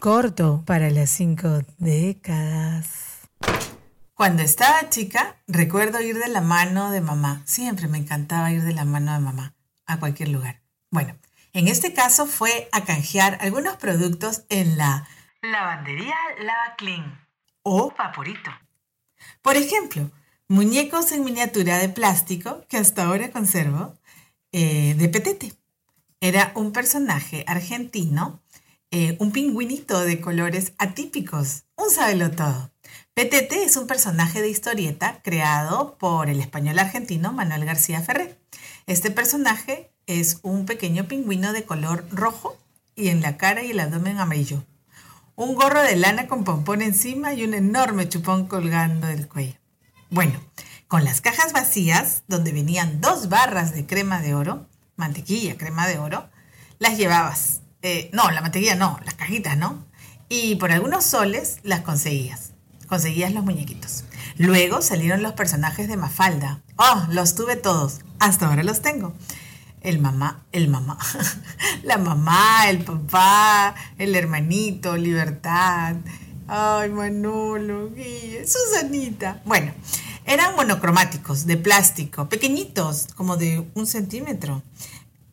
Corto para las cinco décadas. Cuando estaba chica, recuerdo ir de la mano de mamá. Siempre me encantaba ir de la mano de mamá a cualquier lugar. Bueno, en este caso fue a canjear algunos productos en la lavandería Lava Clean o Vaporito. Por ejemplo, muñecos en miniatura de plástico que hasta ahora conservo eh, de Petete. Era un personaje argentino, eh, un pingüinito de colores atípicos, un sabelo todo. Petete es un personaje de historieta creado por el español argentino Manuel García Ferré. Este personaje es un pequeño pingüino de color rojo y en la cara y el abdomen amarillo. Un gorro de lana con pompón encima y un enorme chupón colgando del cuello. Bueno, con las cajas vacías, donde venían dos barras de crema de oro, mantequilla, crema de oro, las llevabas. Eh, no, la mantequilla no, las cajitas, ¿no? Y por algunos soles las conseguías. Conseguías los muñequitos. Luego salieron los personajes de Mafalda. Oh, los tuve todos. Hasta ahora los tengo. El mamá, el mamá, la mamá, el papá, el hermanito, Libertad. Ay, Manolo, Guille, Susanita. Bueno, eran monocromáticos, de plástico, pequeñitos, como de un centímetro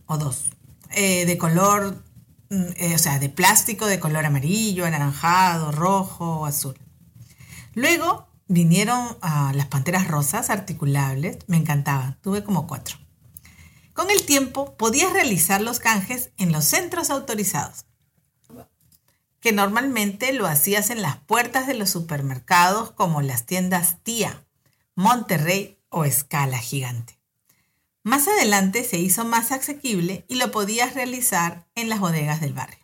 o dos, eh, de color, eh, o sea, de plástico de color amarillo, anaranjado, rojo o azul. Luego vinieron las panteras rosas articulables, me encantaban, tuve como cuatro. Con el tiempo podías realizar los canjes en los centros autorizados, que normalmente lo hacías en las puertas de los supermercados como las tiendas Tía, Monterrey o Escala Gigante. Más adelante se hizo más asequible y lo podías realizar en las bodegas del barrio.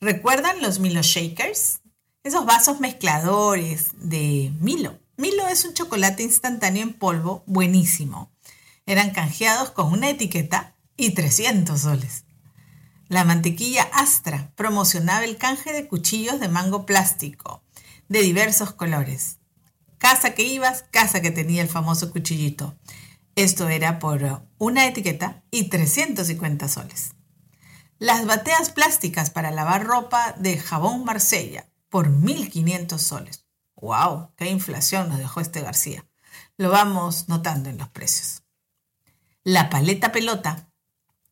¿Recuerdan los Milo Shakers? Esos vasos mezcladores de Milo. Milo es un chocolate instantáneo en polvo buenísimo. Eran canjeados con una etiqueta y 300 soles. La mantequilla Astra promocionaba el canje de cuchillos de mango plástico de diversos colores. Casa que ibas, casa que tenía el famoso cuchillito. Esto era por una etiqueta y 350 soles. Las bateas plásticas para lavar ropa de jabón Marsella por 1.500 soles. ¡Wow! ¡Qué inflación nos dejó este García! Lo vamos notando en los precios. La paleta pelota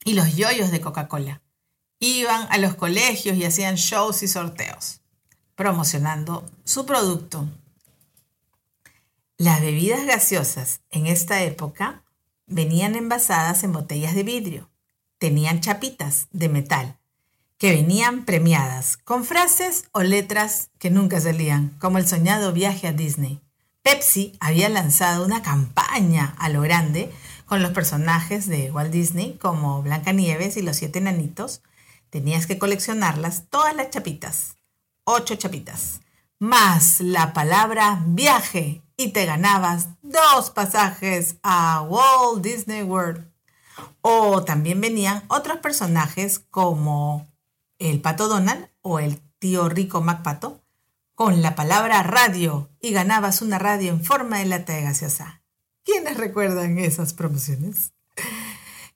y los yoyos de Coca-Cola. Iban a los colegios y hacían shows y sorteos, promocionando su producto las bebidas gaseosas en esta época venían envasadas en botellas de vidrio. Tenían chapitas de metal que venían premiadas con frases o letras que nunca salían, como el soñado viaje a Disney. Pepsi había lanzado una campaña a lo grande con los personajes de Walt Disney como Blancanieves y los siete enanitos. Tenías que coleccionarlas todas las chapitas, ocho chapitas, más la palabra viaje y te ganabas dos pasajes a Walt Disney World. O también venían otros personajes como el Pato Donald o el tío rico MacPato con la palabra radio y ganabas una radio en forma de lata de gaseosa. ¿Quiénes recuerdan esas promociones?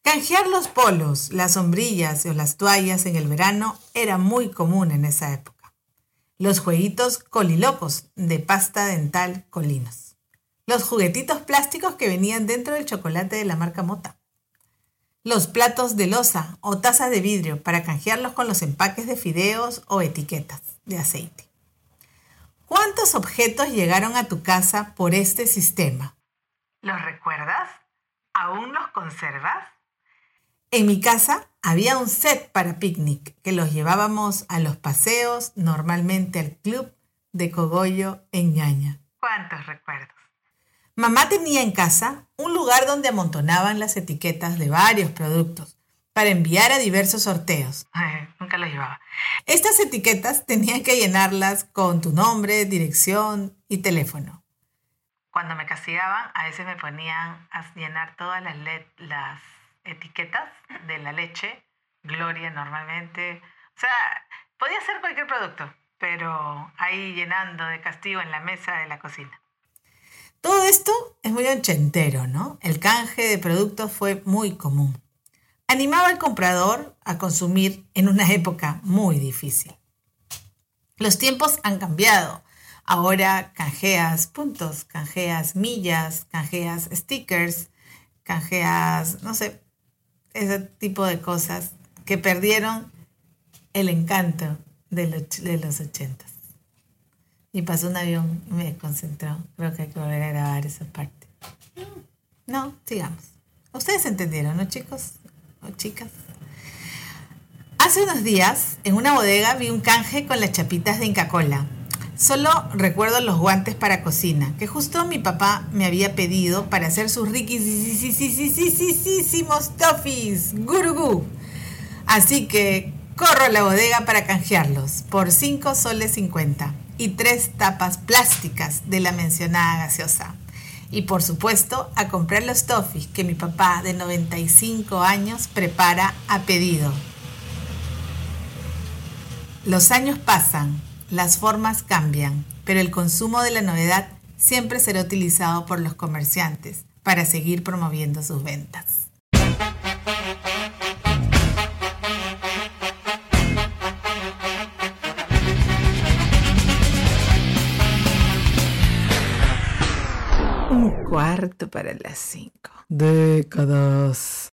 Canjear los polos, las sombrillas o las toallas en el verano era muy común en esa época los jueguitos colilocos de pasta dental colinos, los juguetitos plásticos que venían dentro del chocolate de la marca Mota, los platos de losa o tazas de vidrio para canjearlos con los empaques de fideos o etiquetas de aceite. ¿Cuántos objetos llegaron a tu casa por este sistema? ¿Los recuerdas? ¿Aún los conservas? En mi casa había un set para picnic que los llevábamos a los paseos, normalmente al club de Cogollo en Ñaña. ¿Cuántos recuerdos? Mamá tenía en casa un lugar donde amontonaban las etiquetas de varios productos para enviar a diversos sorteos. nunca las llevaba. Estas etiquetas tenían que llenarlas con tu nombre, dirección y teléfono. Cuando me castigaban, a veces me ponían a llenar todas las, las etiquetas de la leche, Gloria normalmente. O sea, podía ser cualquier producto, pero ahí llenando de castigo en la mesa de la cocina. Todo esto es muy ochentero, ¿no? El canje de productos fue muy común. Animaba al comprador a consumir en una época muy difícil. Los tiempos han cambiado. Ahora canjeas puntos, canjeas millas, canjeas stickers, canjeas, no sé, ese tipo de cosas que perdieron el encanto de, los ochentas. Y pasó un avión y me desconcentró. Creo que hay que volver a grabar esa parte. No, sigamos. Ustedes entendieron, ¿no, chicos? ¿O chicas? Hace unos días, en una bodega vi un canje con las chapitas de Inca Cola. Solo recuerdo los guantes para cocina, que justo mi papá me había pedido para hacer sus riquísimos toffees, gurugú. Así que corro a la bodega para canjearlos por 5 soles 50 y tres tapas plásticas de la mencionada gaseosa. Y por supuesto a comprar los toffees que mi papá de 95 años prepara a pedido. Los años pasan, las formas cambian, pero el consumo de la novedad siempre será utilizado por los comerciantes para seguir promoviendo sus ventas. Un cuarto para las cinco. Décadas.